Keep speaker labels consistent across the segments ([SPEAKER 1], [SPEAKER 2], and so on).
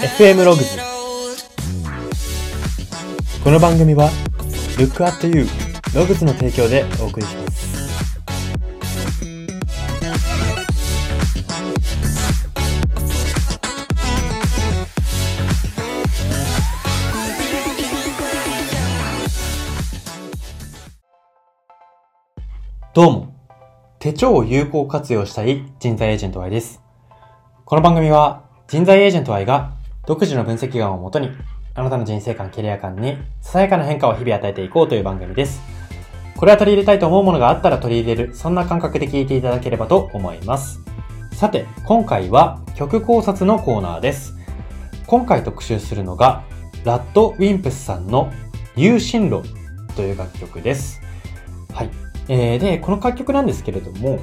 [SPEAKER 1] FM ログズこの番組は Look at You ログズの提供でお送りします。どうも。手帳を有効活用したい人材エージェント Y です。この番組は人材エージェント Y が独自の分析眼をもとにあなたの人生観、キャリア観にささやかな変化を日々与えていこうという番組です。これは取り入れたいと思うものがあったら取り入れる、そんな感覚で聞いていただければと思います。さて、今回は曲考察のコーナーです。今回特集するのが、ラッドウィンプスさんの有心論という楽曲です。はい。えー、で、この楽曲なんですけれども、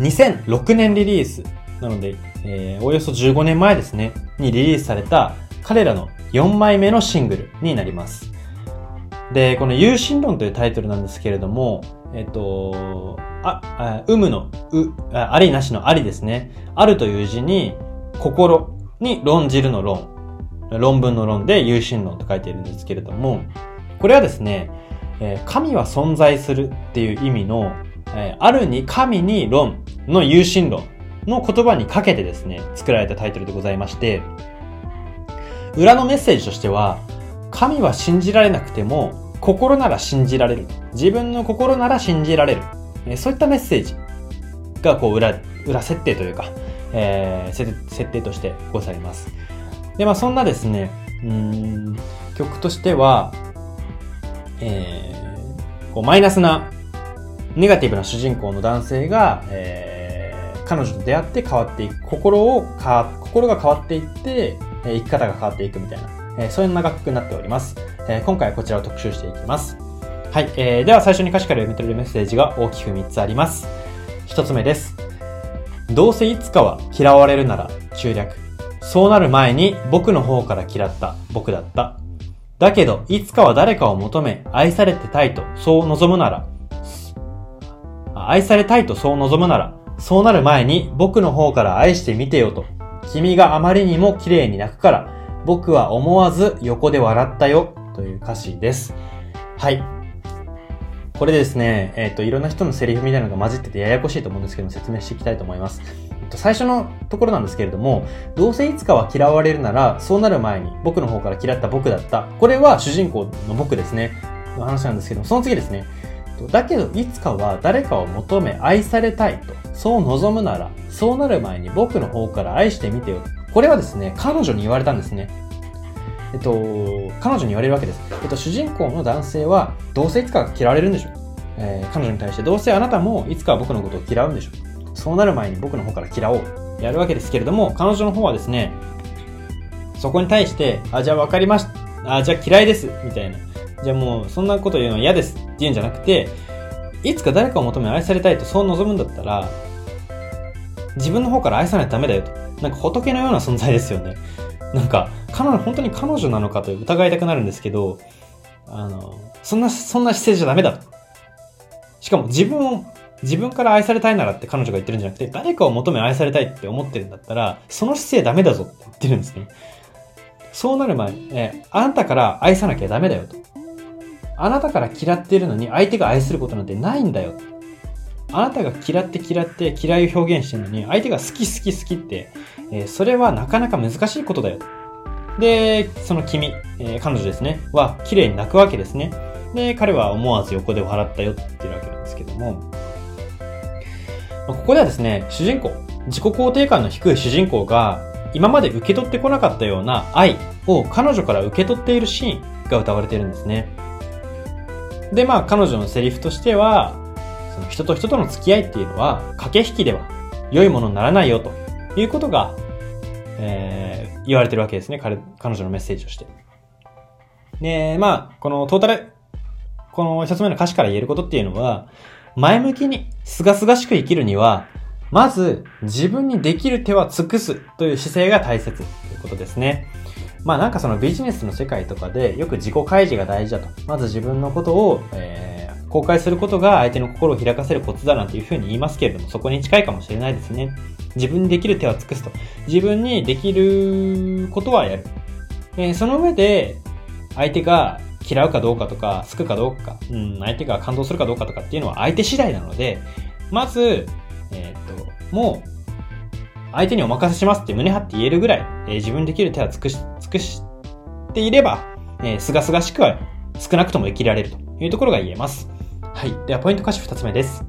[SPEAKER 1] 2006年リリースなので、えーおよそ15年前ですね、にリリースされた彼らの4枚目のシングルになります。で、この有心論というタイトルなんですけれども、えっと、あ、あ有無の、う、ありなしのありですね。あるという字に、心に論じるの論。論文の論で有心論と書いているんですけれども、これはですね、え神は存在するっていう意味の、えあるに神に論の有心論の言葉にかけてですね、作られたタイトルでございまして、裏のメッセージとしては、神は信じられなくても、心なら信じられる。自分の心なら信じられる。そういったメッセージが、こう、裏、裏設定というか、えー設定としてございます。で、まあ、そんなですね、うん、曲としては、えーこう、マイナスな、ネガティブな主人公の男性が、えー彼女と出会って変わっていく。心をか、心が変わっていって、え生き方が変わっていくみたいな、えそういう楽曲になっております。え今回はこちらを特集していきます。はい、えーでは最初に歌詞から読み取れるメッセージが大きく3つあります。1つ目です。どうせいつかは嫌われるなら中略。そうなる前に僕の方から嫌った僕だった。だけど、いつかは誰かを求め、愛されてたいとそう望むなら、愛されたいとそう望むなら、そうなる前に僕の方から愛してみてよと。君があまりにも綺麗に泣くから、僕は思わず横で笑ったよという歌詞です。はい。これですね、えっ、と、いろんな人のセリフみたいなのが混じっててややこしいと思うんですけども、説明していきたいと思います。と、最初のところなんですけれども、どうせいつかは嫌われるなら、そうなる前に僕の方から嫌った僕だった。これは主人公の僕ですね。の話なんですけども、その次ですね。だけど、いつかは誰かを求め愛されたいと、そう望むなら、そうなる前に僕の方から愛してみてよ。これはですね、彼女に言われたんですね。えっと、彼女に言われるわけです。えっと、主人公の男性は、どうせいつか嫌われるんでしょう。えー彼女に対して、どうせあなたもいつかは僕のことを嫌うんでしょう。そうなる前に僕の方から嫌おう。やるわけですけれども、彼女の方はですね、そこに対して、あ、じゃあ分かりました。あ、じゃあ嫌いです。みたいな。じゃあもう、そんなこと言うのは嫌です。って言うんじゃなくて、いつか誰かを求め愛されたいとそう望むんだったら、自分の方から愛さないとダメだよと。なんか仏のような存在ですよね。なんか、彼女、本当に彼女なのかと疑いたくなるんですけど、あの、そんな、そんな姿勢じゃダメだと。しかも自分を、自分から愛されたいならって彼女が言ってるんじゃなくて、誰かを求め愛されたいって思ってるんだったら、その姿勢ダメだぞって言ってるんですね。そうなる前に、えあなたから愛さなきゃダメだよと。あなたから嫌っているのに相手が愛することなんてないんだよ。あなたが嫌って嫌って嫌いを表現してるのに相手が好き好き好きって、えーそれはなかなか難しいことだよ。で、その君、えー彼女ですね、は綺麗に泣くわけですね。で、彼は思わず横で笑ったよって言ってるわけなんですけども、ここではですね、主人公、自己肯定感の低い主人公が今まで受け取ってこなかったような愛を彼女から受け取っているシーンが歌われているんですね。で、まあ彼女のセリフとしては、その人と人との付き合いっていうのは駆け引きでは良いものにならないよということが、えー言われてるわけですね。彼彼女のメッセージとして。で、まあ、このトータル、この一つ目の歌詞から言えることっていうのは、前向きに、すがすがしく生きるには、まず、自分にできる手は尽くすという姿勢が大切ということですね。まあなんかそのビジネスの世界とかでよく自己開示が大事だと。まず自分のことを、えー公開することが相手の心を開かせるコツだなんていうふうに言いますけれども、そこに近いかもしれないですね。自分にできる手は尽くすと。自分にできることはやる。えー、その上で、相手が嫌うかどうかとか、好くかどうか、うん、相手が感動するかどうかとかっていうのは相手次第なので、まず、えー、っと、もう、相手にお任せしますって胸張って言えるぐらい、えー、自分できる手は尽くし、尽くしていれば、えー、すがすがしくは少なくとも生きられるというところが言えます。はい。では、ポイント歌詞二つ目です。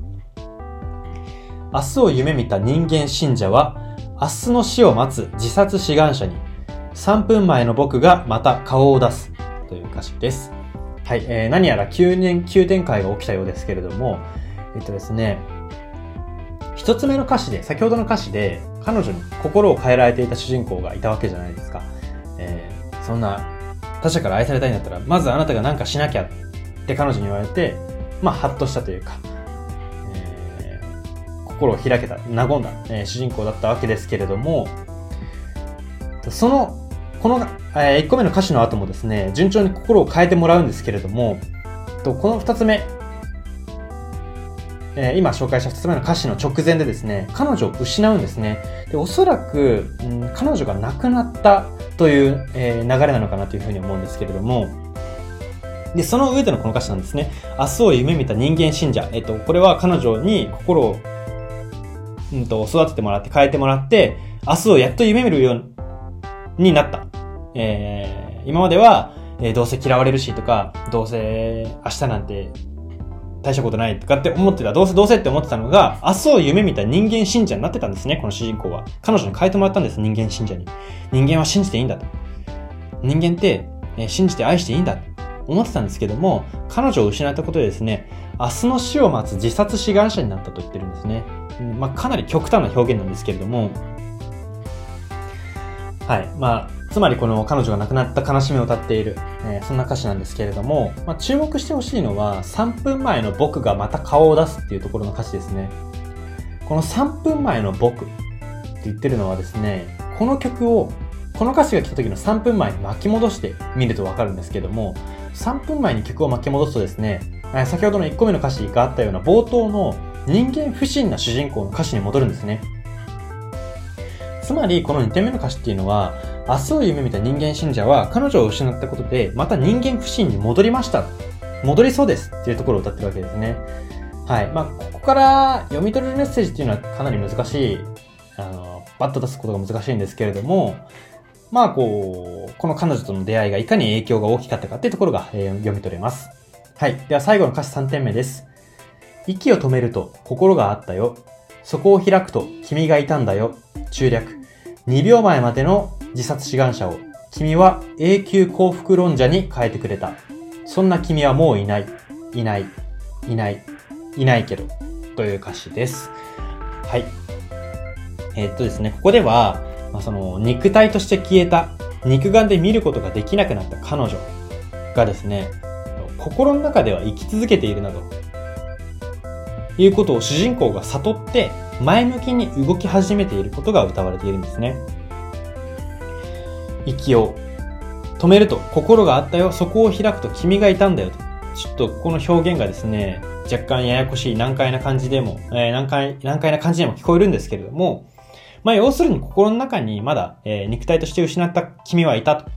[SPEAKER 1] 明日を夢見た人間信者は、明日の死を待つ自殺志願者に、3分前の僕がまた顔を出すという歌詞です。はい。えー、何やら急年、急展開が起きたようですけれども、えっとですね、一つ目の歌詞で、先ほどの歌詞で、彼女に心を変えられていた主人公がいたわけじゃないですか。えー、そんな他者から愛されたいんだったら、まずあなたが何かしなきゃって彼女に言われて、まあ、ハッとしたというか、えー、心を開けた、和んだ、えー、主人公だったわけですけれども、その、この、えー、1個目の歌詞の後もですね、順調に心を変えてもらうんですけれども、とこの2つ目、えー、今紹介した2つ目の歌詞の直前でですね、彼女を失うんですね。で、おそらく、うん、彼女が亡くなったという、えー、流れなのかなというふうに思うんですけれども、で、その上でのこの歌詞なんですね。明日を夢見た人間信者。えっと、これは彼女に心を、うんと、育ててもらって変えてもらって、明日をやっと夢見るようになった。えー、今までは、えー、どうせ嫌われるしとか、どうせ明日なんて大したことないとかって思ってた。どうせどうせって思ってたのが、明日を夢見た人間信者になってたんですね、この主人公は。彼女に変えてもらったんです、人間信者に。人間は信じていいんだと。人間って、え、信じて愛していいんだと。思ってたんですけども、彼女を失ったことでですね、明日の死を待つ自殺志願者になったと言ってるんですね。まあ、かなり極端な表現なんですけれども、はい。まあ、つまりこの彼女が亡くなった悲しみを歌っている、えー、そんな歌詞なんですけれども、まあ、注目してほしいのは、3分前の僕がまた顔を出すっていうところの歌詞ですね。この3分前の僕って言ってるのはですね、この曲を、この歌詞が来た時の3分前に巻き戻してみるとわかるんですけども、3分前に曲を巻き戻すとですね、先ほどの1個目の歌詞があったような冒頭の人間不信な主人公の歌詞に戻るんですね。つまり、この2点目の歌詞っていうのは、明日を夢見た人間信者は彼女を失ったことで、また人間不信に戻りました。戻りそうですっていうところを歌ってるわけですね。はい。まあ、ここから読み取れるメッセージっていうのはかなり難しい、あの、バッと出すことが難しいんですけれども、まあ、こう、この彼女との出会いがいかに影響が大きかったかっていうところが、えー、読み取れます。はい。では最後の歌詞3点目です。息を止めると心があったよ。そこを開くと君がいたんだよ。中略。2秒前までの自殺志願者を君は永久幸福論者に変えてくれた。そんな君はもういない。いない。いない。いないけど。という歌詞です。はい。えー、っとですね、ここでは、まあ、その肉体として消えた、肉眼で見ることができなくなった彼女がですね、心の中では生き続けているなど、いうことを主人公が悟って前向きに動き始めていることが歌われているんですね。息を止めると心があったよ、そこを開くと君がいたんだよと。ちょっとこの表現がですね、若干ややこしい難解な感じでも、えー、難解、難解な感じでも聞こえるんですけれども、まあ要するに心の中にまだ、えー、肉体として失った君はいたと。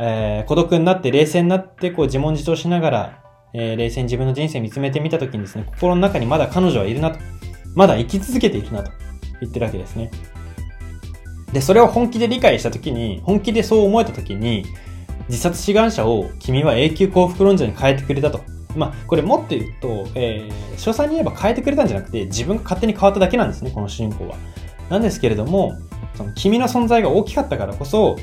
[SPEAKER 1] えー、孤独になって冷静になってこう自問自答しながら、えー、冷静に自分の人生見つめてみたときにですね、心の中にまだ彼女はいるなと。まだ生き続けているなと言ってるわけですね。で、それを本気で理解したときに、本気でそう思えたときに、自殺志願者を君は永久幸福論者に変えてくれたと。まあ、これもっと言うと、えー、詳細に言えば変えてくれたんじゃなくて、自分が勝手に変わっただけなんですね、この主人公は。なんですけれども、その君の存在が大きかったからこそ、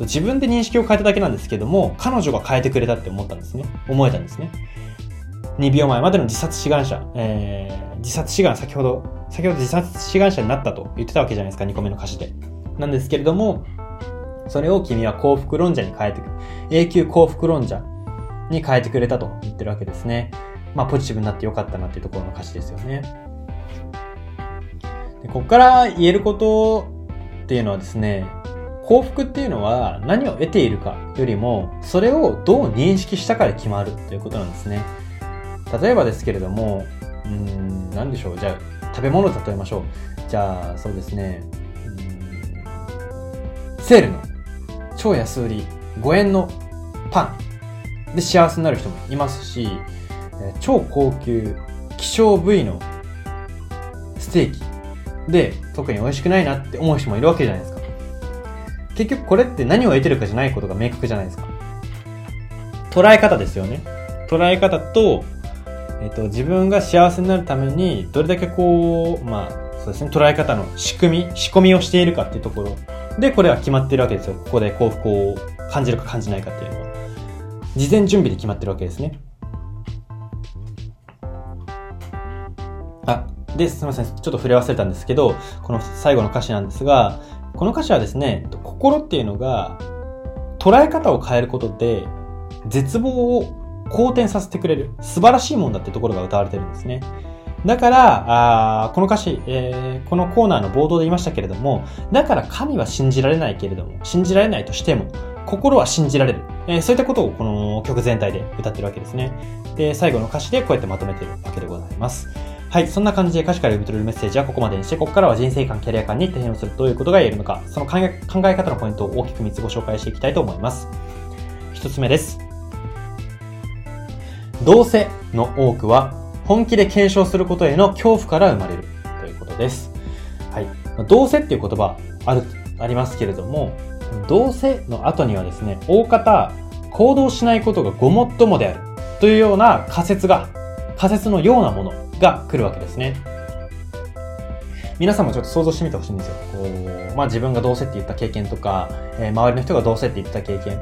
[SPEAKER 1] 自分で認識を変えただけなんですけども、彼女が変えてくれたって思ったんですね。思えたんですね。2秒前までの自殺志願者、え、自殺志願、先ほど、先ほど自殺志願者になったと言ってたわけじゃないですか、2個目の歌詞で。なんですけれども、それを君は幸福論者に変えてくる。永久幸福論者に変えてくれたと言ってるわけですね。まあ、ポジティブになってよかったなっていうところの歌詞ですよね。でここから言えることっていうのはですね、幸福っていうのは何を得ているかよりも、それをどう認識したかで決まるということなんですね。例えばですけれども、うん、何でしょう。じゃあ、食べ物を例えましょう。じゃあ、そうですね。セールの超安売り5円のパンで幸せになる人もいますし、超高級希少部位のステーキで特に美味しくないなって思う人もいるわけじゃないですか。結局これって何を得てるかじゃないことが明確じゃないですか。捉え方ですよね。捉え方と、えっ、と、自分が幸せになるために、どれだけこう、まあ、そうですね、捉え方の仕組み、仕込みをしているかっていうところで、これは決まってるわけですよ。ここで幸福を感じるか感じないかっていうのは。事前準備で決まってるわけですね。あ、で、すみません。ちょっと触れ忘れたんですけど、この最後の歌詞なんですが、この歌詞はですね、心っていうのが、捉え方を変えることで、絶望を好転させてくれる素晴らしいもんだってところが歌われてるんですね。だから、あこの歌詞、えー、このコーナーの冒頭で言いましたけれども、だから神は信じられないけれども、信じられないとしても、心は信じられる。えー、そういったことをこの曲全体で歌ってるわけですね。で、最後の歌詞でこうやってまとめてるわけでございます。はい、そんな感じで歌詞から読み取れるメッセージはここまでにして、ここからは人生観、キャリア観に転用するどういうことが言えるのか、その考え方のポイントを大きく3つご紹介していきたいと思います。1つ目です。どうせの多くは本気で検証することへの恐怖から生まれるということです。はい。どうせっていう言葉ある、ありますけれども、どうせの後にはですね、大方、行動しないことがごもっともであるというような仮説が、仮説のようなものが来るわけですね。皆さんもちょっと想像してみてほしいんですよ。こう、まあ自分がどうせって言った経験とか、えー、周りの人がどうせって言った経験、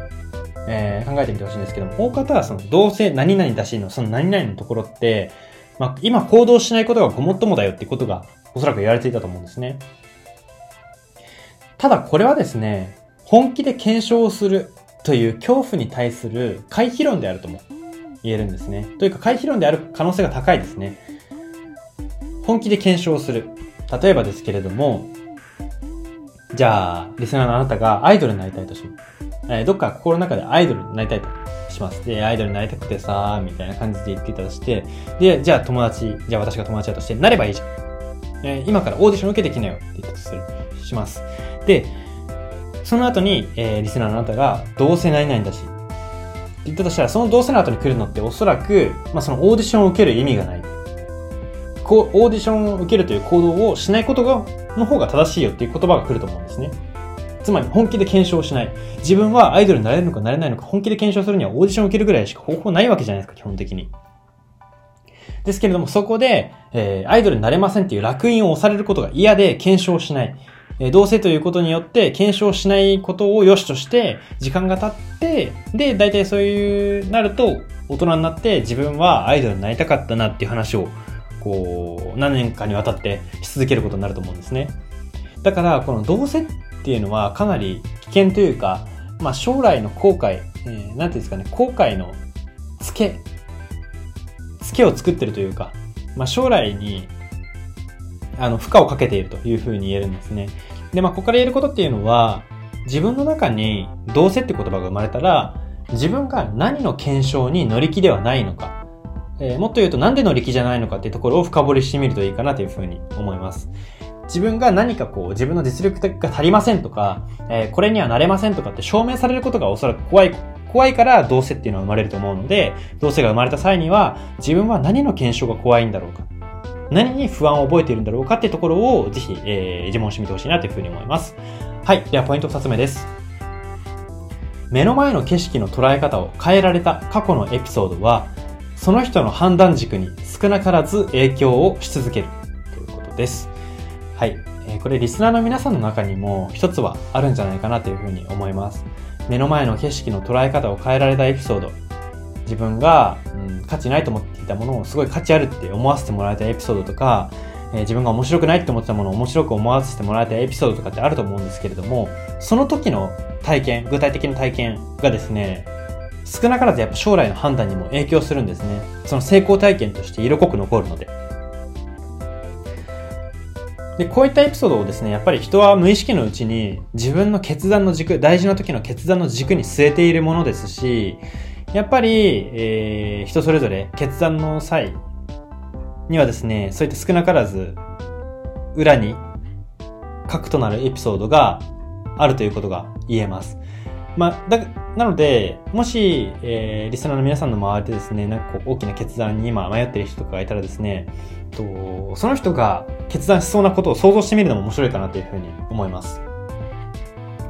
[SPEAKER 1] えー、考えてみてほしいんですけども、大方はその、どうせ何々だしの、その何々のところって、まあ、今行動しないことがごもっともだよってことがおそらく言われていたと思うんですね。ただこれはですね、本気で検証をするという恐怖に対する回避論であるとも言えるんですね。というか回避論である可能性が高いですね。本気で検証をする。例えばですけれども、じゃあ、リスナーのあなたがアイドルになりたいとします。えー、どっか心の中でアイドルになりたいとします。で、アイドルになりたくてさ、みたいな感じで言っていたとして、で、じゃあ友達、じゃあ私が友達だとして、なればいいじゃん。えー、今からオーディション受けてきなよって言ったとする、します。で、その後に、えー、リスナーのあなたが、どうせなりないんだし、って言ったとしたら、そのどうせの後に来るのっておそらく、まあ、そのオーディションを受ける意味がない。こう、オーディションを受けるという行動をしないことが、の方が正しいよっていう言葉が来ると思うんですね。つまり本気で検証しない。自分はアイドルになれるのかなれないのか本気で検証するにはオーディションを受けるぐらいしか方法ないわけじゃないですか、基本的に。ですけれども、そこで、えー、アイドルになれませんっていう楽印を押されることが嫌で検証しない。えー、どうせということによって検証しないことを良しとして、時間が経って、で、大体そういう、なると、大人になって自分はアイドルになりたかったなっていう話を、こう、何年かにわたってし続けることになると思うんですね。だから、このどうせっていうのはかなり危険というか、まあ、将来の後悔、えー、なんていうんですかね、後悔のつけ、つけを作ってるというか、まあ、将来に、あの、負荷をかけているというふうに言えるんですね。で、まあ、ここから言えることっていうのは、自分の中にどうせって言葉が生まれたら、自分が何の検証に乗り気ではないのか、えー、もっと言うとなんで乗り気じゃないのかっていうところを深掘りしてみるといいかなというふうに思います。自分が何かこう、自分の実力が足りませんとか、えー、これにはなれませんとかって証明されることがおそらく怖い、怖いからどうせっていうのは生まれると思うので、どうせが生まれた際には、自分は何の検証が怖いんだろうか。何に不安を覚えているんだろうかっていうところを、ぜひ、えー、自問してみてほしいなというふうに思います。はい。では、ポイント2つ目です。目の前の景色の捉え方を変えられた過去のエピソードは、その人の判断軸に少なからず影響をし続けるということです。はい。えー、これリスナーの皆さんの中にも一つはあるんじゃないかなというふうに思います。目の前の景色の捉え方を変えられたエピソード。自分が、うん、価値ないと思っていたものをすごい価値あるって思わせてもらえたエピソードとか、えー、自分が面白くないって思ってたものを面白く思わせてもらえたエピソードとかってあると思うんですけれども、その時の体験、具体的な体験がですね、少なからずやっぱ将来の判断にも影響するんですね。その成功体験として色濃く残るので。で、こういったエピソードをですね、やっぱり人は無意識のうちに自分の決断の軸、大事な時の決断の軸に据えているものですし、やっぱり、えー、人それぞれ決断の際にはですね、そういった少なからず、裏に核となるエピソードがあるということが言えます。まあ、だ、なので、もし、えー、リスナーの皆さんの周りでですね、なんかこう大きな決断に今迷ってる人とかがいたらですね、とその人が決断しそうなことを想像してみるのも面白いかなというふうに思います。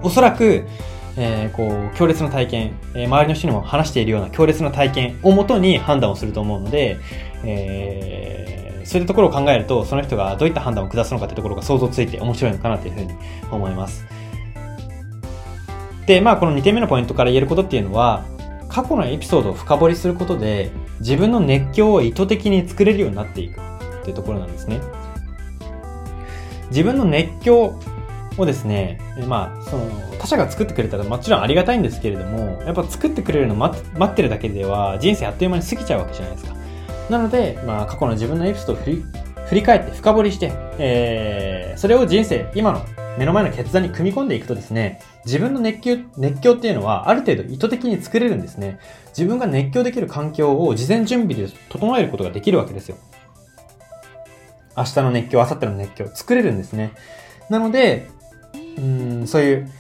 [SPEAKER 1] おそらく、えー、こう、強烈な体験、えー、周りの人にも話しているような強烈な体験をもとに判断をすると思うので、えー、そういったところを考えると、その人がどういった判断を下すのかというところが想像ついて面白いのかなというふうに思います。で、まあこの2点目のポイントから言えることっていうのは、過去のエピソードを深掘りすることで、自分の熱狂を意図的に作れるようになっていくっていうところなんですね。自分の熱狂をですね、まあ、その、他者が作ってくれたらもちろんありがたいんですけれども、やっぱ作ってくれるの待ってるだけでは人生あっという間に過ぎちゃうわけじゃないですか。なので、まあ、過去の自分のエピソードを振り振り返って深掘りして、えー、それを人生、今の目の前の決断に組み込んでいくとですね、自分の熱狂、熱狂っていうのはある程度意図的に作れるんですね。自分が熱狂できる環境を事前準備で整えることができるわけですよ。明日の熱狂、明後日の熱狂、作れるんですね。なので、うん、そういう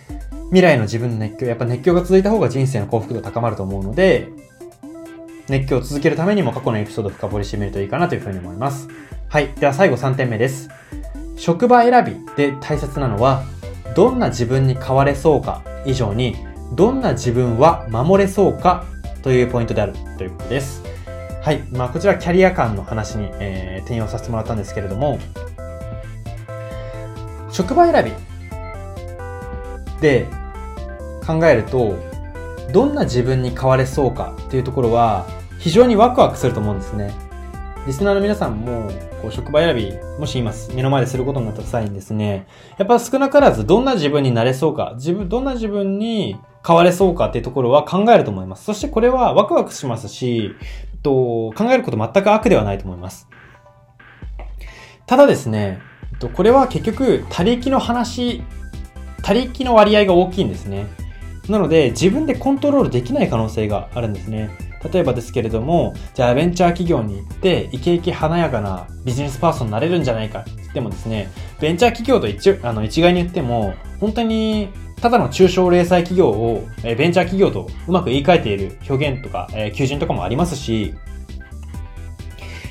[SPEAKER 1] 未来の自分の熱狂、やっぱ熱狂が続いた方が人生の幸福度高まると思うので、熱狂を続けるためにも過去のエピソードを深掘りしてみるといいかなというふうに思います。はい。では最後3点目です。職場選びで大切なのは、どんな自分に変われそうか以上に、どんな自分は守れそうかというポイントであるということです。はい。まあ、こちらキャリア感の話に、えー、転用させてもらったんですけれども、職場選びで考えると、どんな自分に変われそうかっていうところは、非常にワクワクすると思うんですね。リスナーの皆さんも、こう、職場選び、もし今、目の前ですることになった際にですね、やっぱ少なからずどんな自分になれそうか、自分、どんな自分に変われそうかっていうところは考えると思います。そしてこれはワクワクしますし、と、考えること全く悪ではないと思います。ただですね、これは結局、他力の話、他力の割合が大きいんですね。なので、自分でコントロールできない可能性があるんですね。例えばですけれども、じゃあベンチャー企業に行って、イケイケ華やかなビジネスパーソンになれるんじゃないかって言ってもですね、ベンチャー企業と一あの一概に言っても、本当にただの中小零細企業を、えベンチャー企業とうまく言い換えている表現とか、え、求人とかもありますし、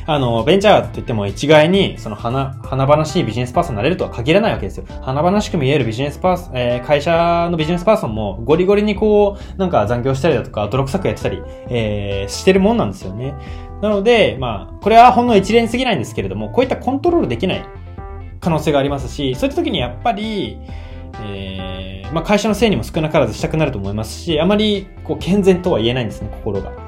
[SPEAKER 1] あの、ベンチャーって言っても一概に、その花、華々しいビジネスパーソンになれるとは限らないわけですよ。華々しく見えるビジネスパーソン、えー、会社のビジネスパーソンもゴリゴリにこう、なんか残業したりだとか、泥臭くやってたり、えー、してるもんなんですよね。なので、まあ、これはほんの一例に過ぎないんですけれども、こういったコントロールできない可能性がありますし、そういった時にやっぱり、えー、まあ会社のせいにも少なからずしたくなると思いますし、あまりこう健全とは言えないんですね、心が。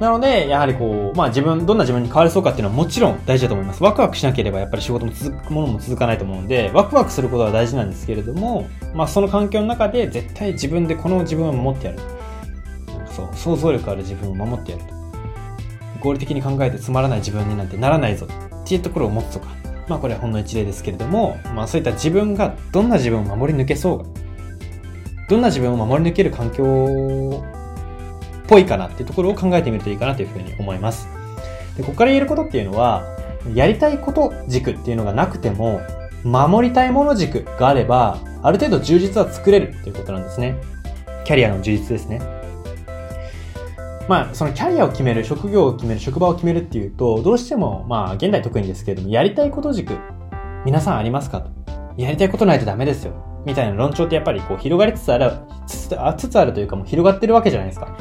[SPEAKER 1] なので、やはりこう、まあ自分、どんな自分に変われそうかっていうのはもちろん大事だと思います。ワクワクしなければやっぱり仕事も続くものも続かないと思うんで、ワクワクすることは大事なんですけれども、まあその環境の中で絶対自分でこの自分を守ってやる。そう、想像力ある自分を守ってやると。合理的に考えてつまらない自分になんてならないぞっていうところを持つとか。まあこれはほんの一例ですけれども、まあそういった自分がどんな自分を守り抜けそうが、どんな自分を守り抜ける環境ぽいかなっていうところを考えてみるといいかなというふうに思います。で、ここから言えることっていうのは、やりたいこと軸っていうのがなくても、守りたいもの軸があれば、ある程度充実は作れるということなんですね。キャリアの充実ですね。まあ、そのキャリアを決める、職業を決める、職場を決めるっていうと、どうしても、まあ、現代特にですけれども、やりたいこと軸、皆さんありますかと。やりたいことないとダメですよ。みたいな論調ってやっぱりこう広がりつつある、つつあつつあるというかもう広がってるわけじゃないですか。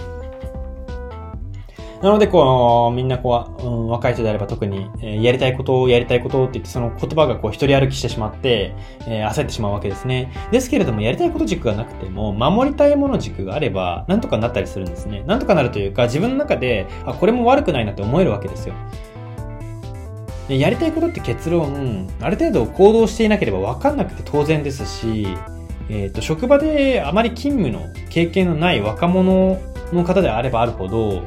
[SPEAKER 1] なので、こう、みんなこう、うん、若い人であれば特に、えー、やりたいことをやりたいことって言って、その言葉がこう、一人歩きしてしまって、えー、焦ってしまうわけですね。ですけれども、やりたいこと軸がなくても、守りたいもの軸があれば、なんとかなったりするんですね。なんとかなるというか、自分の中で、あ、これも悪くないなって思えるわけですよ。でやりたいことって結論、ある程度行動していなければ分かんなくて当然ですし、えっ、ー、と、職場であまり勤務の経験のない若者の方であればあるほど、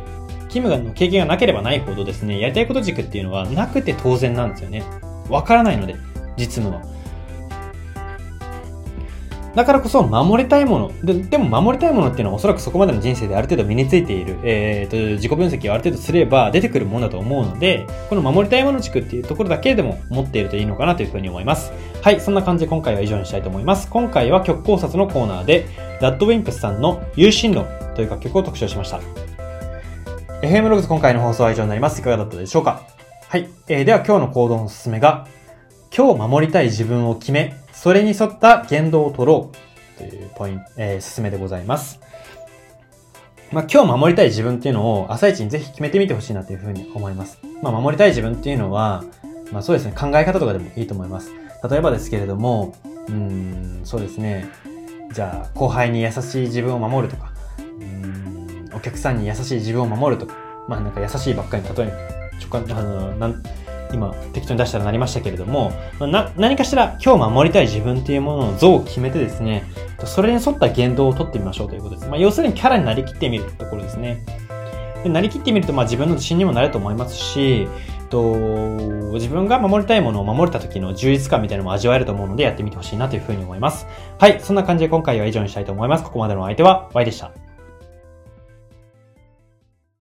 [SPEAKER 1] 勤務の経験がなければないほどですね、やりたいこと軸っていうのはなくて当然なんですよね。わからないので、実務は。だからこそ守りたいもので。でも守りたいものっていうのはおそらくそこまでの人生である程度身についている、えーと、自己分析をある程度すれば出てくるものだと思うので、この守りたいもの軸っていうところだけでも持っているといいのかなというふうに思います。はい、そんな感じで今回は以上にしたいと思います。今回は曲考察のコーナーで、ラッドウィンプスさんの有心論という楽曲を特集しました。FM ログズ今回の放送は以上になります。いかがだったでしょうか？はい、えー、では今日の行動のおすすめが、今日守りたい自分を決め、それに沿った言動を取ろうというポイント、えー、進めでございます。まあ、今日守りたい自分っていうのを朝一にぜひ決めてみてほしいなというふうに思います。まあ、守りたい自分っていうのは、まあそうですね、考え方とかでもいいと思います。例えばですけれども、うん、そうですね、じゃあ後輩に優しい自分を守るとか、うん、お客さんに優しい自分を守ると、まあなんか優しいばっかりに例え、直感、あの、なん今適当に出したらなりましたけれども、な何かしら今日守りたい自分っていうものの像を決めてですね、それに沿った言動をとってみましょうということです。まあ、要するにキャラになりきってみるところですね。でなりきってみると、まあ、自分の自信にもなると思いますし、と自分が守りたいものを守れた時の充実感みたいなのも味わえると思うのでやってみてほしいなというふうに思います。はい、そんな感じで今回は以上にしたいと思います。ここまでのお相手は Y でした。